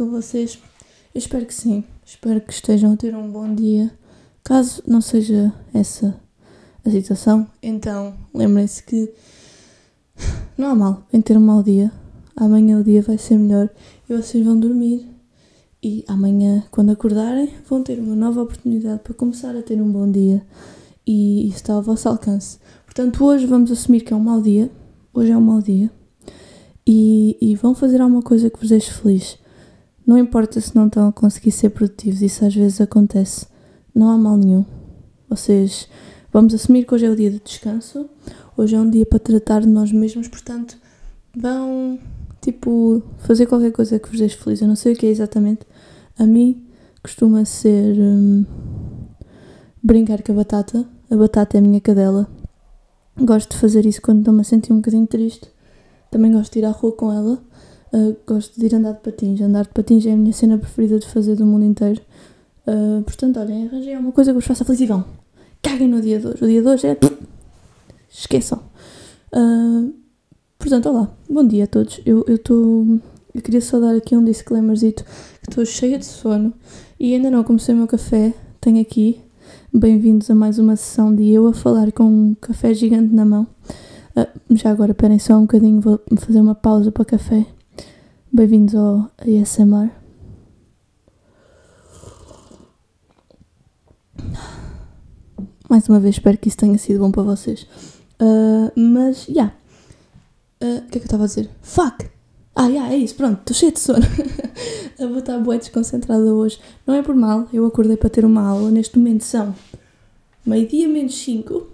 com vocês? Eu espero que sim. Espero que estejam a ter um bom dia. Caso não seja essa a situação, então lembrem-se que não há mal em ter um mau dia. Amanhã o dia vai ser melhor e vocês vão dormir. E amanhã, quando acordarem, vão ter uma nova oportunidade para começar a ter um bom dia. E isso está ao vosso alcance. Portanto, hoje vamos assumir que é um mau dia. Hoje é um mau dia e, e vão fazer alguma coisa que vos deixe feliz. Não importa se não estão a conseguir ser produtivos, isso às vezes acontece. Não há mal nenhum. Vocês, vamos assumir que hoje é o dia de descanso, hoje é um dia para tratar de nós mesmos, portanto, vão, tipo, fazer qualquer coisa que vos deixe feliz. Eu não sei o que é exatamente. A mim costuma ser hum, brincar com a batata. A batata é a minha cadela. Gosto de fazer isso quando estou-me a sentir um bocadinho triste também gosto de ir à rua com ela. Uh, gosto de ir andar de patins. Andar de patins é a minha cena preferida de fazer do mundo inteiro. Uh, portanto, olhem, arranjei uma coisa que vos faça feliz e vão. Caguem no dia de hoje. O dia de hoje é. Esqueçam. Uh, portanto, olá. Bom dia a todos. Eu estou. Eu queria só dar aqui um disclaimerzito que estou cheia de sono e ainda não comecei o meu café. Tenho aqui. Bem-vindos a mais uma sessão de eu a falar com um café gigante na mão. Já agora, esperem só um bocadinho, vou fazer uma pausa para café. Bem-vindos ao ASMR. Mais uma vez, espero que isso tenha sido bom para vocês. Uh, mas, já. Yeah. Uh, o que é que eu estava a dizer? Fuck! Ah, yeah, é isso, pronto, estou cheia de sono. eu vou estar boa desconcentrada hoje. Não é por mal, eu acordei para ter uma aula. Neste momento são meio-dia menos 5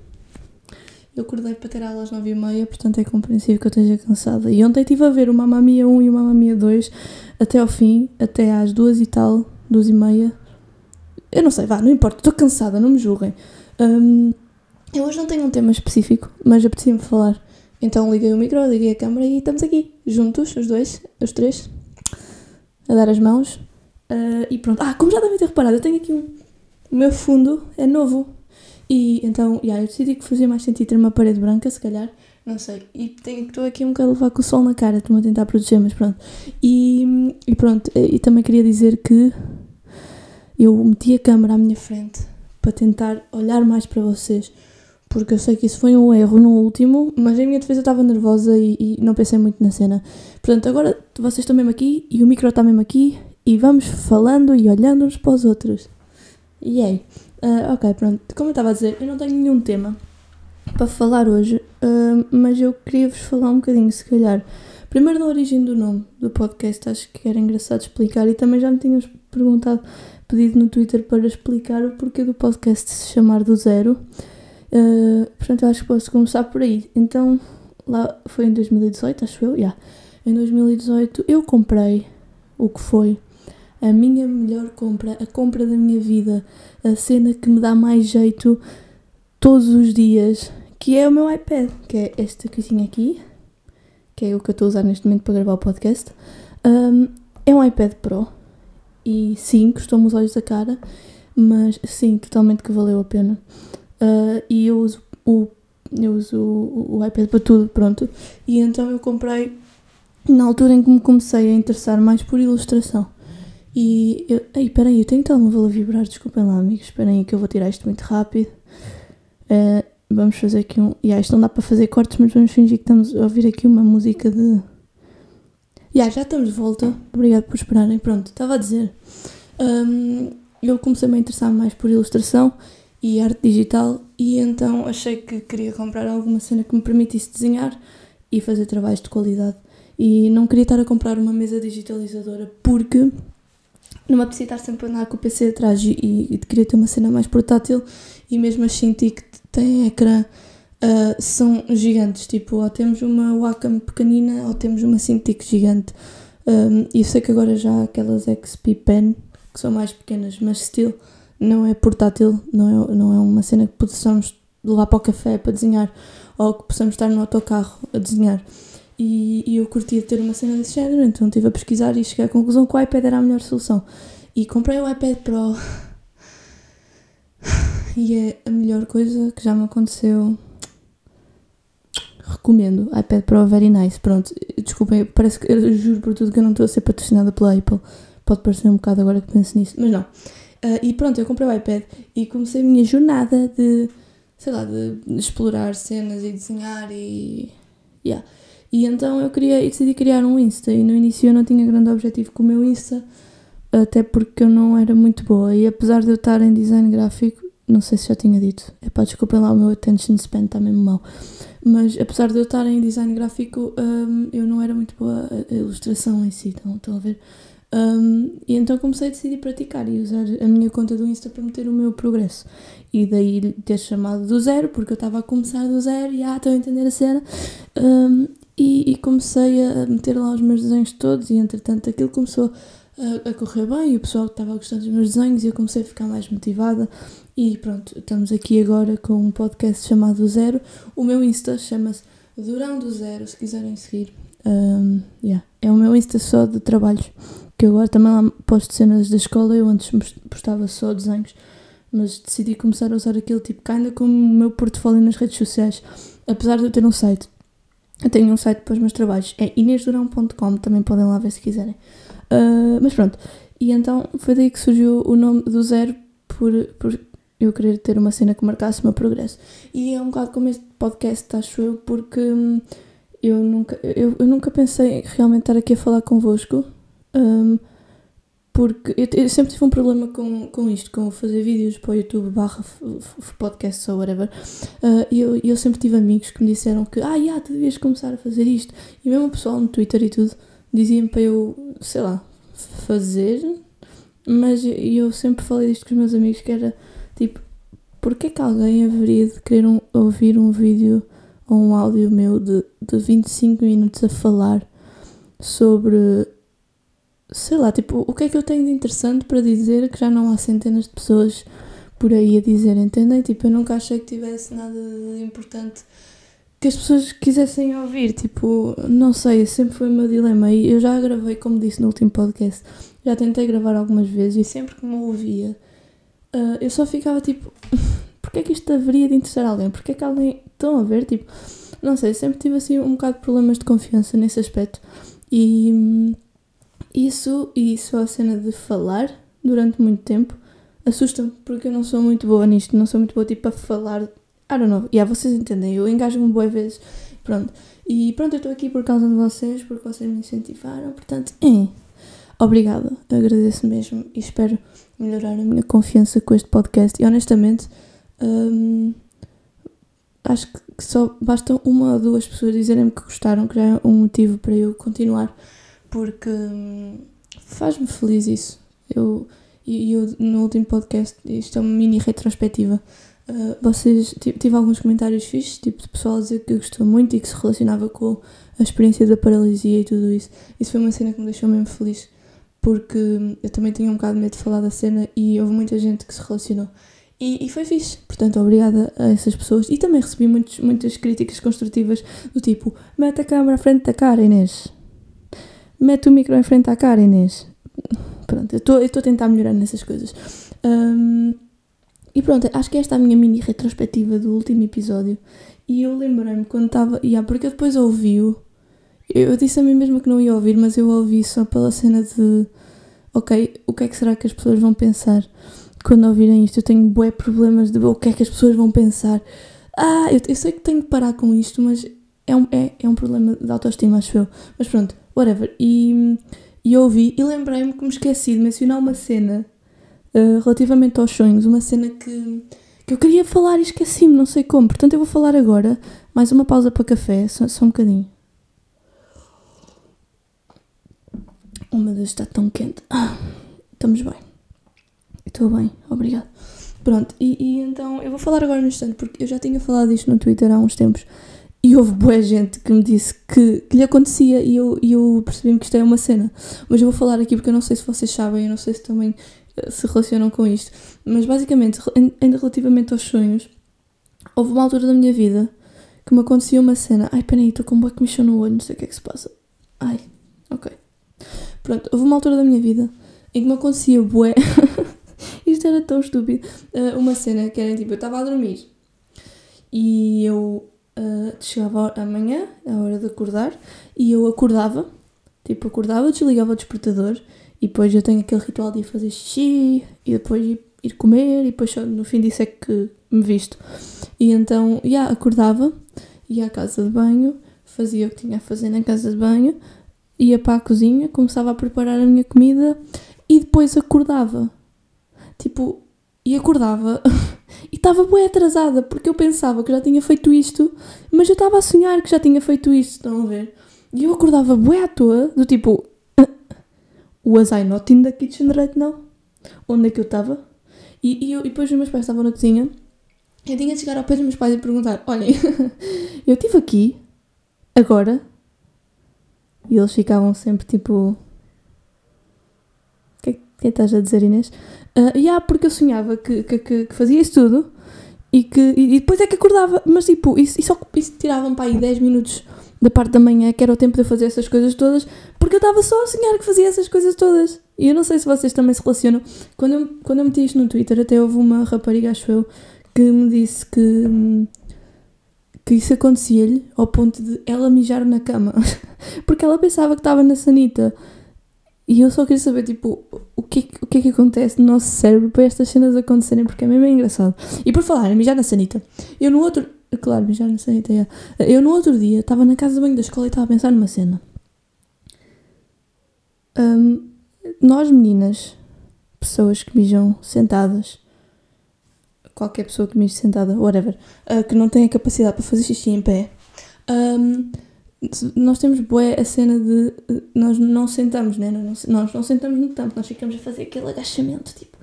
eu acordei para ter aulas às 9 e meia, portanto é compreensível que eu esteja cansada. E ontem estive a ver o Mamma Mia 1 e o Mamma Mia 2 até ao fim, até às 2 e tal, 2 e meia. Eu não sei, vá, não importa, estou cansada, não me julguem. Um, eu hoje não tenho um tema específico, mas apetecia-me falar. Então liguei o micro, liguei a câmera e estamos aqui, juntos, os dois, os três, a dar as mãos. Uh, e pronto. Ah, como já devem ter reparado, eu tenho aqui um. O meu fundo é novo, e então, yeah, eu decidi que fazia mais sentido ter uma parede branca, se calhar, não sei. E estou aqui um bocado a levar com o sol na cara, estou-me a tentar proteger, mas pronto. E, e pronto, e também queria dizer que eu meti a câmera à minha frente para tentar olhar mais para vocês, porque eu sei que isso foi um erro no último, mas em minha defesa estava nervosa e, e não pensei muito na cena. Portanto, agora vocês estão mesmo aqui e o micro está mesmo aqui e vamos falando e olhando uns para os outros. E aí? Uh, ok, pronto. Como eu estava a dizer, eu não tenho nenhum tema para falar hoje, uh, mas eu queria vos falar um bocadinho, se calhar. Primeiro da origem do nome do podcast, acho que era engraçado explicar e também já me tinham perguntado, pedido no Twitter para explicar o porquê do podcast se chamar do zero. Uh, portanto, eu acho que posso começar por aí. Então, lá foi em 2018, acho eu, yeah. Em 2018 eu comprei o que foi a minha melhor compra, a compra da minha vida, a cena que me dá mais jeito todos os dias, que é o meu iPad, que é esta coisinha aqui, que é o que eu estou a usar neste momento para gravar o podcast. Um, é um iPad Pro e sim, custou-me os olhos da cara, mas sim, totalmente que valeu a pena. Uh, e eu uso o, eu uso o, o iPad para tudo, pronto. E então eu comprei na altura em que me comecei a interessar mais por ilustração. E eu. Ei, peraí, eu tenho telemóvel a vibrar, desculpem lá, amigos. Esperem que eu vou tirar isto muito rápido. Uh, vamos fazer aqui um. Yeah, isto não dá para fazer cortes, mas vamos fingir que estamos a ouvir aqui uma música de. Yeah, já estamos de volta. Obrigado por esperarem. Pronto, estava a dizer. Um, eu comecei a me interessar mais por ilustração e arte digital e então achei que queria comprar alguma cena que me permitisse desenhar e fazer trabalhos de qualidade. E não queria estar a comprar uma mesa digitalizadora porque não me apetecia estar sempre a andar com o PC atrás e, e, queria ter uma cena mais portátil e mesmo as Cintiq que têm ecrã uh, são gigantes, tipo, ou temos uma Wacom pequenina ou temos uma Cintiq gigante. Um, e eu sei que agora já há aquelas XP Pen que são mais pequenas, mas still não é portátil, não é, não é uma cena que possamos levar para o café para desenhar ou que possamos estar no autocarro a desenhar. E, e, eu curtia ter uma cena desse género, então estive a pesquisar e cheguei à conclusão que o iPad era a melhor solução. E comprei o iPad Pro. E é a melhor coisa que já me aconteceu. recomendo. iPad Pro very nice. Pronto, desculpem, parece que eu juro por tudo que eu não estou a ser patrocinada pela Apple. Pode parecer um bocado agora que penso nisso, mas não. Uh, e pronto, eu comprei o iPad e comecei a minha jornada de, sei lá, de explorar cenas e desenhar e. Yeah. E então eu queria, eu decidi criar um Insta e no início eu não tinha grande objetivo com o meu Insta, até porque eu não era muito boa. E apesar de eu estar em design gráfico, não sei se já tinha dito, é pá, desculpem lá, o meu attention span está mesmo mal. Mas apesar de eu estar em design gráfico, um, eu não era muito boa a, a ilustração em si, então, estão a ver? Um, e então comecei a decidir praticar e usar a minha conta do Insta para meter o meu progresso. E daí ter chamado do zero, porque eu estava a começar do zero e ah, estou a entender a cena. Um, e, e, comecei a meter lá os meus desenhos todos, e entretanto aquilo começou a, a correr bem, e o pessoal estava a gostar dos meus desenhos, e eu comecei a ficar mais motivada. E pronto, estamos aqui agora com um podcast chamado Zero. O meu Insta chama-se Durão do Zero, se quiserem seguir. Um, yeah. É o meu Insta só de trabalhos, que agora também lá posto cenas da escola. Eu antes postava só desenhos, mas decidi começar a usar aquele tipo, ainda como o meu portfólio nas redes sociais. Apesar de eu ter um site, eu tenho um site para os meus trabalhos, é inesdurão.com, também podem lá ver se quiserem. Uh, mas pronto, e então foi daí que surgiu o nome do Zero, por, por eu querer ter uma cena que marcasse o meu progresso. E é um bocado como este podcast, acho eu, porque hum, eu nunca, eu, eu nunca pensei realmente estar aqui a falar convosco, um, porque eu, eu, sempre tive um problema com, com isto, com fazer vídeos para o YouTube barra podcast ou whatever. Uh, e eu, eu sempre tive amigos que me disseram que, ah, yeah, tu devias começar a fazer isto. E mesmo o pessoal no Twitter e tudo diziam para eu, sei lá, fazer, mas eu sempre falei disto com os meus amigos que era Tipo, porquê que alguém haveria de querer um, ouvir um vídeo ou um áudio meu de, de 25 minutos a falar sobre. Sei lá, tipo, o que é que eu tenho de interessante para dizer que já não há centenas de pessoas por aí a dizer, entendem? Tipo, eu nunca achei que tivesse nada de importante que as pessoas quisessem ouvir. Tipo, não sei, sempre foi o meu dilema. E eu já gravei, como disse no último podcast, já tentei gravar algumas vezes e sempre que me ouvia uh, eu só ficava tipo, porque é que isto haveria de interessar alguém? Porque é que alguém. Estão a ver? Tipo, não sei, sempre tive assim um bocado de problemas de confiança nesse aspecto. E hum, isso, e só a cena de falar durante muito tempo assusta-me, porque eu não sou muito boa nisto, não sou muito boa tipo a falar. I don't know, yeah, vocês entendem, eu engajo-me boas vezes, pronto. E pronto, eu estou aqui por causa de vocês, porque vocês me incentivaram, portanto, é. Obrigada, agradeço mesmo e espero melhorar a minha confiança com este podcast. E honestamente, hum, acho que só basta uma ou duas pessoas dizerem-me que gostaram, que já é um motivo para eu continuar, porque hum, faz-me feliz isso. Eu, e eu, no último podcast, isto é uma mini retrospectiva. Uh, vocês tive alguns comentários fixos, tipo de pessoal a dizer que gostou muito e que se relacionava com a experiência da paralisia e tudo isso. Isso foi uma cena que me deixou mesmo feliz porque eu também tinha um bocado de medo de falar da cena e houve muita gente que se relacionou. E, e foi fixe, portanto, obrigada a essas pessoas. E também recebi muitos, muitas críticas construtivas do tipo: mete a câmera à frente da cara, Inês. Mete o micro em frente à cara, Inês. Pronto, eu estou a tentar melhorar nessas coisas. Um, e pronto, acho que esta é a minha mini retrospectiva do último episódio. E eu lembrei-me quando estava. Yeah, porque eu depois ouvi-o eu disse a mim mesma que não ia ouvir, mas eu ouvi só pela cena de ok, o que é que será que as pessoas vão pensar quando ouvirem isto? Eu tenho bué problemas de o que é que as pessoas vão pensar. Ah, eu, eu sei que tenho que parar com isto, mas é um, é, é um problema de autoestima, acho eu. Mas pronto, whatever. E, e ouvi e lembrei-me que me esqueci de mencionar uma cena uh, relativamente aos sonhos, uma cena que, que eu queria falar e esqueci-me, não sei como. Portanto, eu vou falar agora. Mais uma pausa para café, só, só um bocadinho. Oh meu Deus, está tão quente. Ah, estamos bem. Estou bem, obrigado. Pronto, e, e, então eu vou falar agora no instante, porque eu já tinha falado isto no Twitter há uns tempos e houve boa gente que me disse que, que lhe acontecia e eu, e eu percebi-me que isto é uma cena. Mas eu vou falar aqui porque eu não sei se vocês sabem, eu não sei se também eh, se relacionam com isto. Mas basicamente, ainda relativamente aos sonhos, houve uma altura da minha vida que me acontecia uma cena. Ai, peraí, estou com um bué comichão no olho, não sei o que é que se passa. Ai, ok. Pronto, houve uma altura da minha vida em que me acontecia bué. Isto era tão estúpido. Uh, uma cena que era tipo, eu estava a dormir e eu uh, chegava amanhã, a hora de acordar, e eu acordava, tipo, acordava, desligava o despertador, e depois eu tenho aquele ritual de ir fazer xixi, e depois ir, comer, e depois no fim disso é que me visto. E então, já, yeah, acordava, ia à casa de banho, fazia o que tinha a fazer na casa de banho, ia para a cozinha, começava a preparar a minha comida, e depois acordava. Tipo, e acordava e estava bem atrasada porque eu pensava que já tinha feito isto, mas eu estava a sonhar que já tinha feito isto, estão a ver? E eu acordava bem à toa, do tipo, was I not in the kitchen right now? Onde é que eu estava? E, e, e depois os meus pais estavam na cozinha, eu tinha de chegar ao pé dos meus pais e perguntar: Olhem, eu estive aqui, agora, e eles ficavam sempre tipo. O que, é que estás a dizer, Inês? Uh, yeah, porque eu sonhava que, que, que, fazia isso tudo e que e depois é que acordava, mas tipo, isso, isso, isso tirava-me para aí 10 minutos da parte da manhã, que era o tempo de eu fazer essas coisas todas, porque eu estava só a sonhar que fazia essas coisas todas. E eu não sei se vocês também se relacionam. Quando eu, quando eu meti isto no Twitter, até houve uma rapariga, acho eu, que me disse que, que isso acontecia-lhe ao ponto de ela mijar na cama, porque ela pensava que estava na sanita. E eu só queria saber, tipo, o que, o que é que acontece no nosso cérebro para estas cenas acontecerem, porque é mesmo engraçado. E por falar, mijar na sanita, eu no outro. Claro, mijar na sanita, é. Eu no outro dia estava na casa de banho da escola e estava a pensar numa cena. Um, nós meninas, pessoas que mijam sentadas, qualquer pessoa que mije sentada, whatever, uh, que não tem a capacidade para fazer xixi em pé, um, nós temos bué a cena de nós não sentamos, né? Nós, nós não sentamos no tampo, nós ficamos a fazer aquele agachamento, tipo.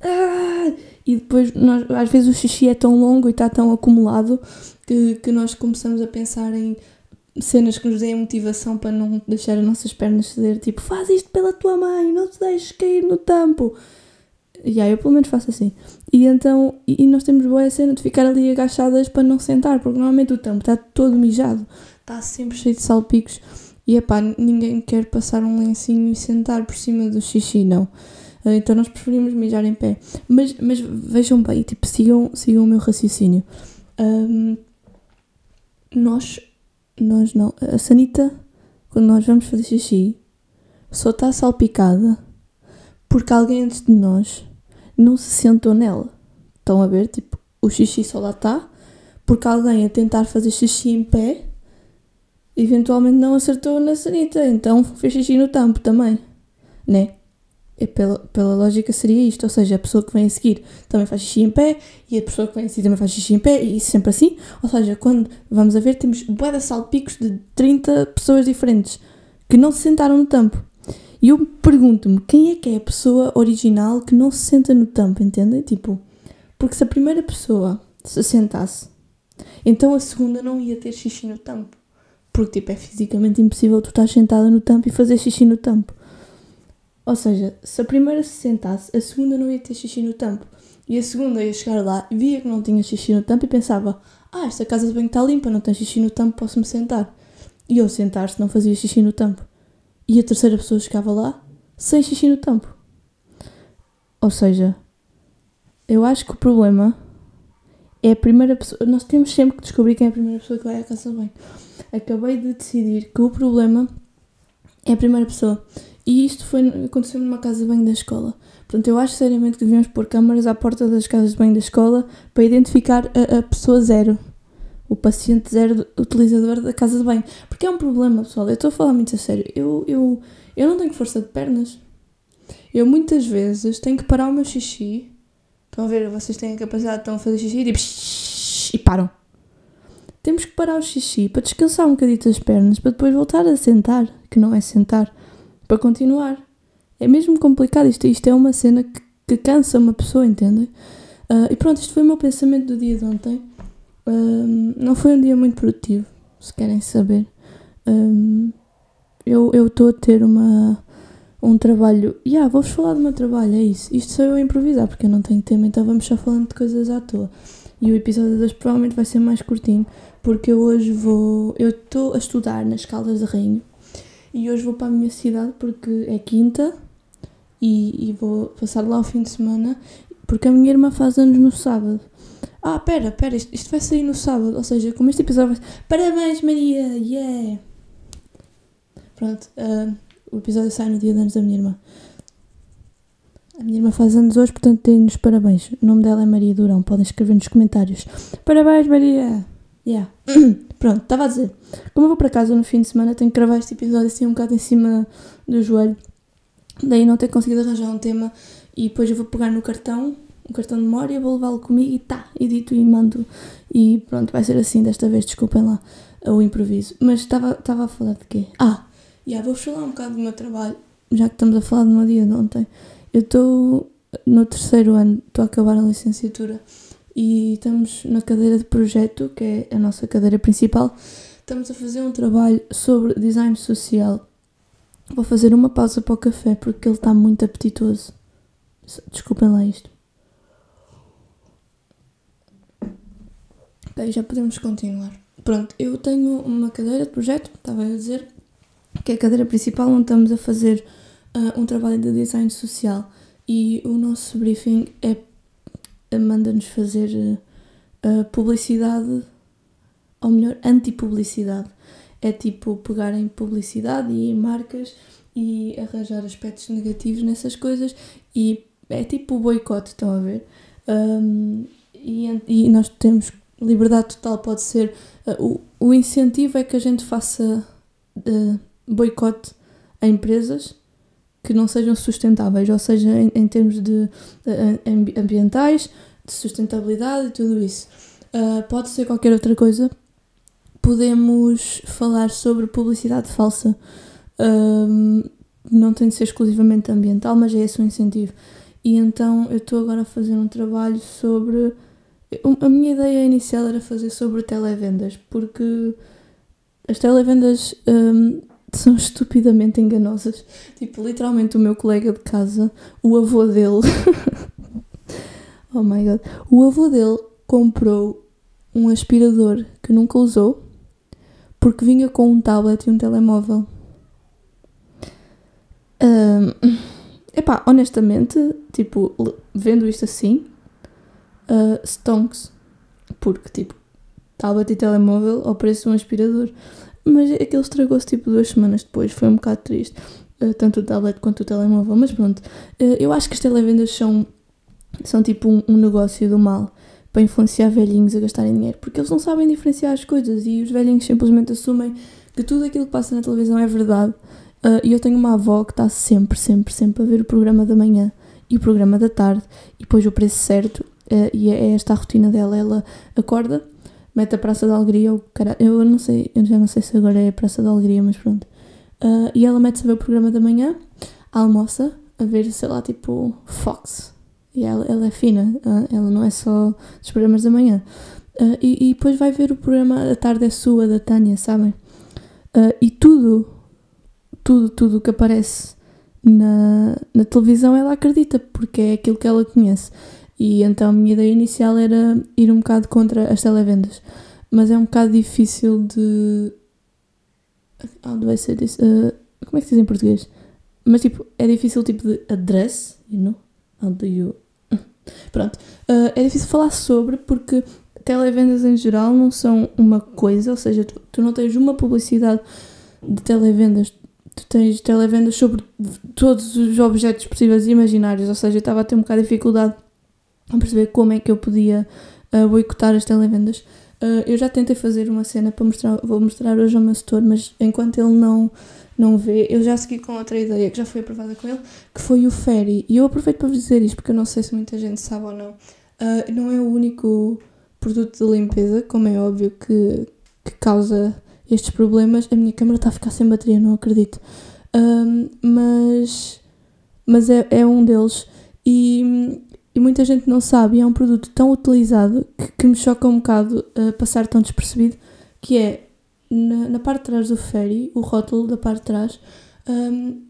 Ah! E depois, nós, às vezes, o xixi é tão longo e está tão acumulado que, que nós começamos a pensar em cenas que nos deem motivação para não deixar as nossas pernas ceder, tipo, faz isto pela tua mãe, não te deixes cair no tampo. E aí eu pelo menos faço assim. E então, e nós temos boa cena de ficar ali agachadas para não sentar, porque normalmente o tampo está todo mijado está sempre cheio de salpicos e epá, ninguém quer passar um lencinho e sentar por cima do xixi, não. Ah, então nós preferimos mijar em pé. Mas, mas vejam bem, tipo, sigam, sigam o meu raciocínio. Um, nós, nós não. A sanita, quando nós vamos fazer xixi, só está salpicada porque alguém antes de nós não se sentou nela. Estão a ver? Tipo, o xixi só lá está porque alguém a tentar fazer xixi em pé eventualmente não acertou na sanita, então fez xixi no tampo também, né? E pela, pela lógica seria isto, ou seja, a pessoa que vem a seguir também faz xixi em pé e a pessoa que vem a seguir também faz xixi em pé e sempre assim, ou seja, quando vamos a ver temos bué de salpicos de 30 pessoas diferentes que não se sentaram no tampo. E eu pergunto-me, quem é que é a pessoa original que não se senta no tampo, entendem? Tipo, porque se a primeira pessoa se sentasse, então a segunda não ia ter xixi no tampo. Porque, tipo, é fisicamente impossível tu estar sentada no tampo e fazer xixi no tampo. Ou seja, se a primeira se sentasse, a segunda não ia ter xixi no tampo. E a segunda ia chegar lá, via que não tinha xixi no tampo e pensava: Ah, esta casa de banho está limpa, não tem xixi no tampo, posso-me sentar. E eu sentar-se não fazia xixi no tampo. E a terceira pessoa chegava lá, sem xixi no tampo. Ou seja, eu acho que o problema é a primeira pessoa. Nós temos sempre que descobrir quem é a primeira pessoa que vai à casa de banho acabei de decidir que o problema é a primeira pessoa. E isto foi, aconteceu numa casa de banho da escola. Portanto, eu acho seriamente que devíamos pôr câmaras à porta das casas de banho da escola para identificar a, a pessoa zero. O paciente zero utilizador da casa de banho. Porque é um problema, pessoal. Eu estou a falar muito a sério. Eu, eu, eu não tenho força de pernas. Eu muitas vezes tenho que parar o meu xixi. Estão a ver? Vocês têm a capacidade de fazer xixi e, tipo, e param temos que parar o xixi para descansar um bocadinho as pernas, para depois voltar a sentar, que não é sentar, para continuar. É mesmo complicado, isto, isto é uma cena que, que cansa uma pessoa, entendem? Uh, e pronto, isto foi o meu pensamento do dia de ontem. Um, não foi um dia muito produtivo, se querem saber. Um, eu estou a ter uma, um trabalho. Ya, yeah, vou-vos falar do meu trabalho, é isso. Isto sou eu a improvisar, porque eu não tenho tema, então vamos só falando de coisas à toa. E o episódio de hoje provavelmente vai ser mais curtinho, porque eu hoje vou. Eu estou a estudar nas Caldas de Rainho e hoje vou para a minha cidade porque é quinta e, e vou passar lá o fim de semana porque a minha irmã faz anos no sábado. Ah, pera, pera, isto, isto vai sair no sábado, ou seja, como este episódio vai. Parabéns, Maria! Yeah! Pronto, uh, o episódio sai no dia de anos da minha irmã. A minha irmã faz anos hoje, portanto, tem-nos parabéns. O nome dela é Maria Durão, podem escrever nos comentários. Parabéns, Maria! Yeah. Pronto, estava a dizer. Como eu vou para casa no fim de semana, tenho que gravar este episódio assim um bocado em cima do joelho. Daí não ter conseguido arranjar um tema e depois eu vou pegar no cartão um cartão de memória, vou levá-lo comigo e tá, edito e mando. E pronto, vai ser assim desta vez, desculpem lá o improviso. Mas estava a falar de quê? Ah, yeah, vou falar um bocado do meu trabalho, já que estamos a falar do meu dia de ontem. Eu estou no terceiro ano, estou a acabar a licenciatura e estamos na cadeira de projeto, que é a nossa cadeira principal. Estamos a fazer um trabalho sobre design social. Vou fazer uma pausa para o café porque ele está muito apetitoso. Desculpem lá isto. Ok, já podemos continuar. Pronto, eu tenho uma cadeira de projeto, estava a dizer, que é a cadeira principal onde estamos a fazer uh, um trabalho de design social e o nosso briefing é manda-nos fazer uh, publicidade, ou melhor, anti-publicidade. É tipo pegar em publicidade e marcas e arranjar aspectos negativos nessas coisas e é tipo o boicote, estão a ver? Um, e, e nós temos liberdade total pode ser. Uh, o, o incentivo é que a gente faça uh, boicote a empresas que não sejam sustentáveis, ou seja, em, em termos de uh, ambientais, de sustentabilidade e tudo isso. Uh, pode ser qualquer outra coisa. Podemos falar sobre publicidade falsa. Não tem de ser exclusivamente ambiental, mas é esse o incentivo. E então eu estou agora a fazer um trabalho sobre a minha ideia inicial era fazer sobre televendas, porque as televendas um, são estupidamente enganosas. Tipo, literalmente o meu colega de casa, o avô dele. oh my god. O avô dele comprou um aspirador que nunca usou porque vinha com um tablet e um telemóvel. Um, epá, honestamente, tipo, vendo isto assim, uh, stonks, porque tipo, tablet e telemóvel ao preço de um aspirador. Mas aquilo estragou-se tipo duas semanas depois, foi um bocado triste, uh, tanto o tablet quanto o telemóvel. Mas pronto, uh, eu acho que as televendas são, são tipo um, um negócio do mal para influenciar velhinhos a gastarem dinheiro, porque eles não sabem diferenciar as coisas e os velhinhos simplesmente assumem que tudo aquilo que passa na televisão é verdade. Uh, e eu tenho uma avó que está sempre, sempre, sempre a ver o programa da manhã e o programa da tarde e depois o preço certo Uh, e é esta a rotina dela. Ela acorda, mete a Praça da Alegria, ou cara, eu não sei, eu já não sei se agora é a Praça da Alegria, mas pronto. Uh, e ela mete-se a ver o programa da manhã, almoça, a ver, sei lá, tipo Fox. E ela, ela é fina, uh, ela não é só dos programas da manhã. E, e, depois vai ver o programa A Tarde é Sua, da Tânia, sabem? e tudo, tudo, tudo que aparece na, na televisão ela acredita, porque é aquilo que ela conhece. E então a minha ideia inicial era ir um bocado contra as televendas. Mas é um bocado difícil de. How do I say this? Uh, como é que se diz em português? Mas tipo, é difícil tipo de address, you know? How do you. Pronto. Uh, é difícil falar sobre porque televendas em geral não são uma coisa, ou seja, tu, tu não tens uma publicidade de televendas, tu tens televendas sobre todos os objetos possíveis e imaginários, ou seja, eu estava a ter um bocado de dificuldade a perceber como é que eu podia uh, boicotar as televendas. Uh, eu já tentei fazer uma cena para mostrar, vou mostrar hoje ao meu setor, mas enquanto ele não, não vê, eu já segui com outra ideia que já foi aprovada com ele, que foi o Ferry. E eu aproveito para vos dizer isto, porque eu não sei se muita gente sabe ou não. Uh, não é o único produto de limpeza, como é óbvio que, que causa estes problemas. A minha câmera está a ficar sem bateria, não acredito. mas mas é, é um deles. E e muita gente não sabe, e é um produto tão utilizado que, que me choca um bocado uh, passar tão despercebido, que é na, na, parte de trás do ferry, o rótulo da parte de trás, um,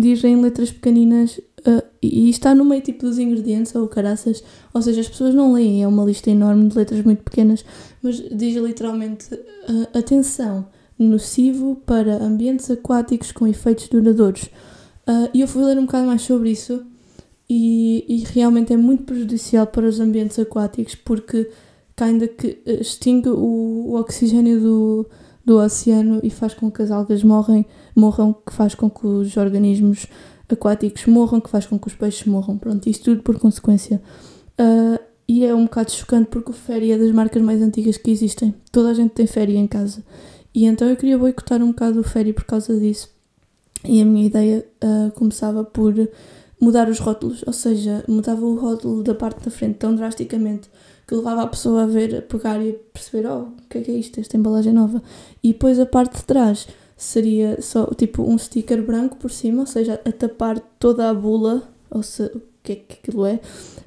diz em letras pequeninas uh, e, e está no meio tipo dos ingredientes ou caraças, ou seja, as pessoas não leem, é uma lista enorme de letras muito pequenas, mas diz literalmente uh, atenção, nocivo para ambientes aquáticos com efeitos duradouros. E eu fui ler um bocado mais sobre isso e, e realmente é muito prejudicial para os ambientes aquáticos porque ainda que eh, extingue o, o oxigênio do, do oceano e faz com que as algas morrem, morram, que faz com que os organismos aquáticos morram, que faz com que os peixes morram. Pronto, isto tudo por consequência. Uh, e é um bocado chocante porque o Ferry é das marcas mais antigas que existem. Toda a gente tem Ferry em casa. E então eu queria boicotar um bocado o Ferry por causa disso. E a minha ideia uh, começava por mudar os rótulos, ou seja, mudava o rótulo da parte da frente tão drasticamente que levava a pessoa a ver, a pegar e a perceber, oh, o que é que é isto, esta embalagem nova. E depois a parte de trás seria só tipo um sticker branco por cima, ou seja, a tapar toda a bula, ou se, o que é que aquilo é,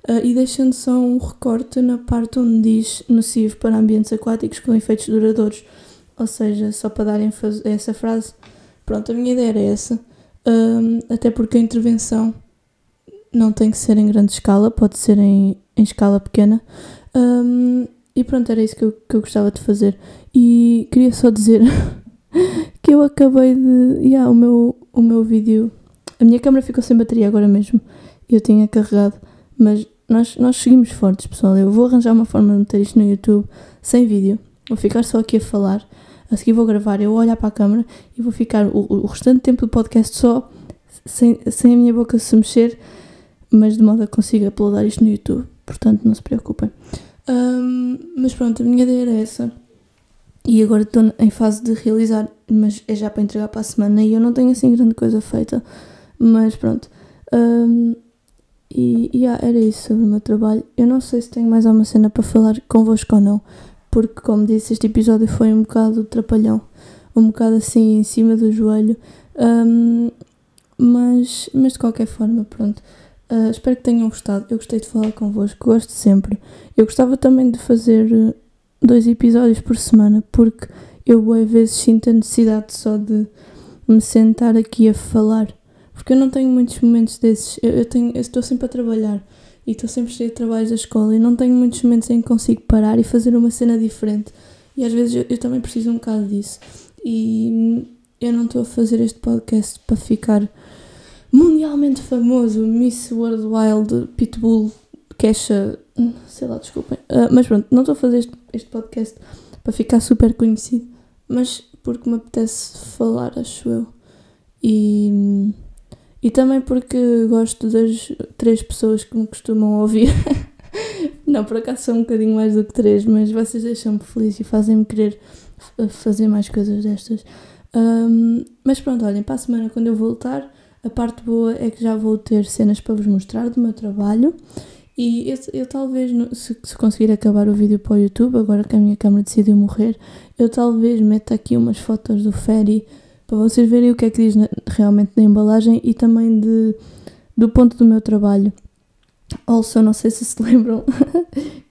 uh, e deixando só um recorte na parte onde diz nocivo para ambientes aquáticos com efeitos duradouros. Ou seja, só para darem essa frase. Pronto, a minha ideia era essa. Um, até porque a intervenção não tem que ser em grande escala, pode ser em, em escala pequena. Um, e pronto, era isso que eu, que eu gostava de fazer. E queria só dizer que eu acabei de. Yeah, o, meu, o meu vídeo. A minha câmera ficou sem bateria agora mesmo. Eu tinha carregado. Mas nós, nós seguimos fortes, pessoal. Eu vou arranjar uma forma de meter isto no YouTube sem vídeo. Vou ficar só aqui a falar. A seguir vou gravar, eu vou olhar para a câmera e vou ficar o, o restante tempo do podcast só sem, sem a minha boca se mexer mas de modo a consiga uploadar isto no YouTube, portanto não se preocupem. Um, mas pronto, a minha ideia era essa. E agora estou em fase de realizar, mas é já para entregar para a semana e eu não tenho assim grande coisa feita. Mas pronto. Um, e yeah, era isso sobre o meu trabalho. Eu não sei se tenho mais alguma cena para falar convosco ou não, porque, como disse, este episódio foi um bocado trapalhão, um bocado assim em cima do joelho. Um, mas, mas de qualquer forma, pronto. Uh, espero que tenham gostado. Eu gostei de falar convosco, gosto sempre. Eu gostava também de fazer uh, dois episódios por semana, porque eu às vezes sinto a necessidade só de me sentar aqui a falar. Porque eu não tenho muitos momentos desses. Eu, eu, tenho, eu estou sempre a trabalhar e estou sempre cheio de trabalhos da escola e não tenho muitos momentos em que consigo parar e fazer uma cena diferente. E às vezes eu, eu também preciso um bocado disso. E eu não estou a fazer este podcast para ficar mundialmente famoso Miss World Wild Pitbull Kesha, sei lá, desculpem. Uh, mas pronto, não estou a fazer este, este podcast para ficar super conhecido, mas porque me apetece falar, acho eu. E, e também porque gosto das três pessoas que me costumam ouvir. não, por acaso são um bocadinho mais do que três, mas vocês deixam-me feliz e fazem-me querer fazer mais coisas destas. Um, mas pronto, olhem, para a semana quando eu voltar a parte boa é que já vou ter cenas para vos mostrar do meu trabalho e eu, eu talvez, se, se, conseguir acabar o vídeo para o YouTube, agora que a minha câmera decidiu morrer, eu talvez meta aqui umas fotos do Ferry para vocês verem o que é que diz na, realmente na embalagem e também de, do ponto do meu trabalho. Also, não sei se se lembram,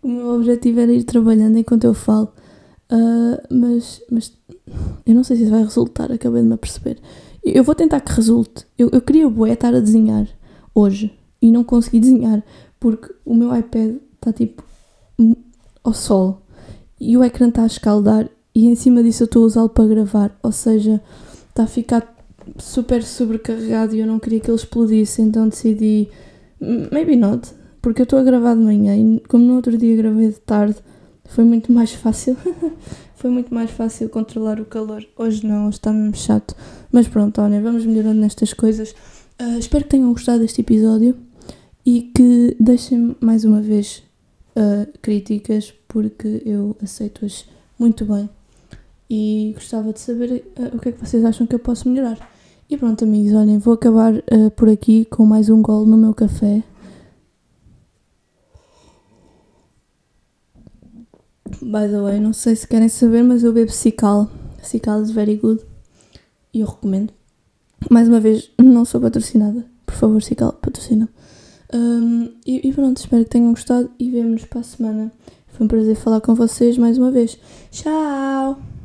o meu objetivo era ir trabalhando enquanto eu falo, uh, mas, mas eu não sei se isso vai resultar, acabei de me aperceber. Eu vou tentar que resulte. Eu, eu queria bué estar a desenhar hoje e não consegui desenhar porque o meu iPad está tipo ao sol e o ecrã está a escaldar e em cima disso eu estou a usá-lo para gravar, ou seja, está a ficar super sobrecarregado e eu não queria que ele explodisse, então decidi maybe not, porque eu estou a gravar de manhã e como no outro dia gravei de tarde, foi muito mais fácil. foi muito mais fácil controlar o calor. Hoje não, hoje está mesmo chato. Mas pronto, olha, vamos melhorando nestas coisas. Uh, espero que tenham gostado deste episódio e que deixem mais uma vez uh, críticas, porque eu aceito-as muito bem. E gostava de saber uh, o que é que vocês acham que eu posso melhorar. E pronto, amigos, olhem, vou acabar por aqui com mais um gol no meu café. By the way, não sei se querem saber, mas eu bebo Cical. Cical is very good. E eu recomendo. Mais uma vez, não sou patrocinada. Por favor, Cical, patrocina. Um, e, e, pronto, espero que tenham gostado e vemo-nos para a semana. Foi um prazer falar com vocês mais uma vez. Tchau!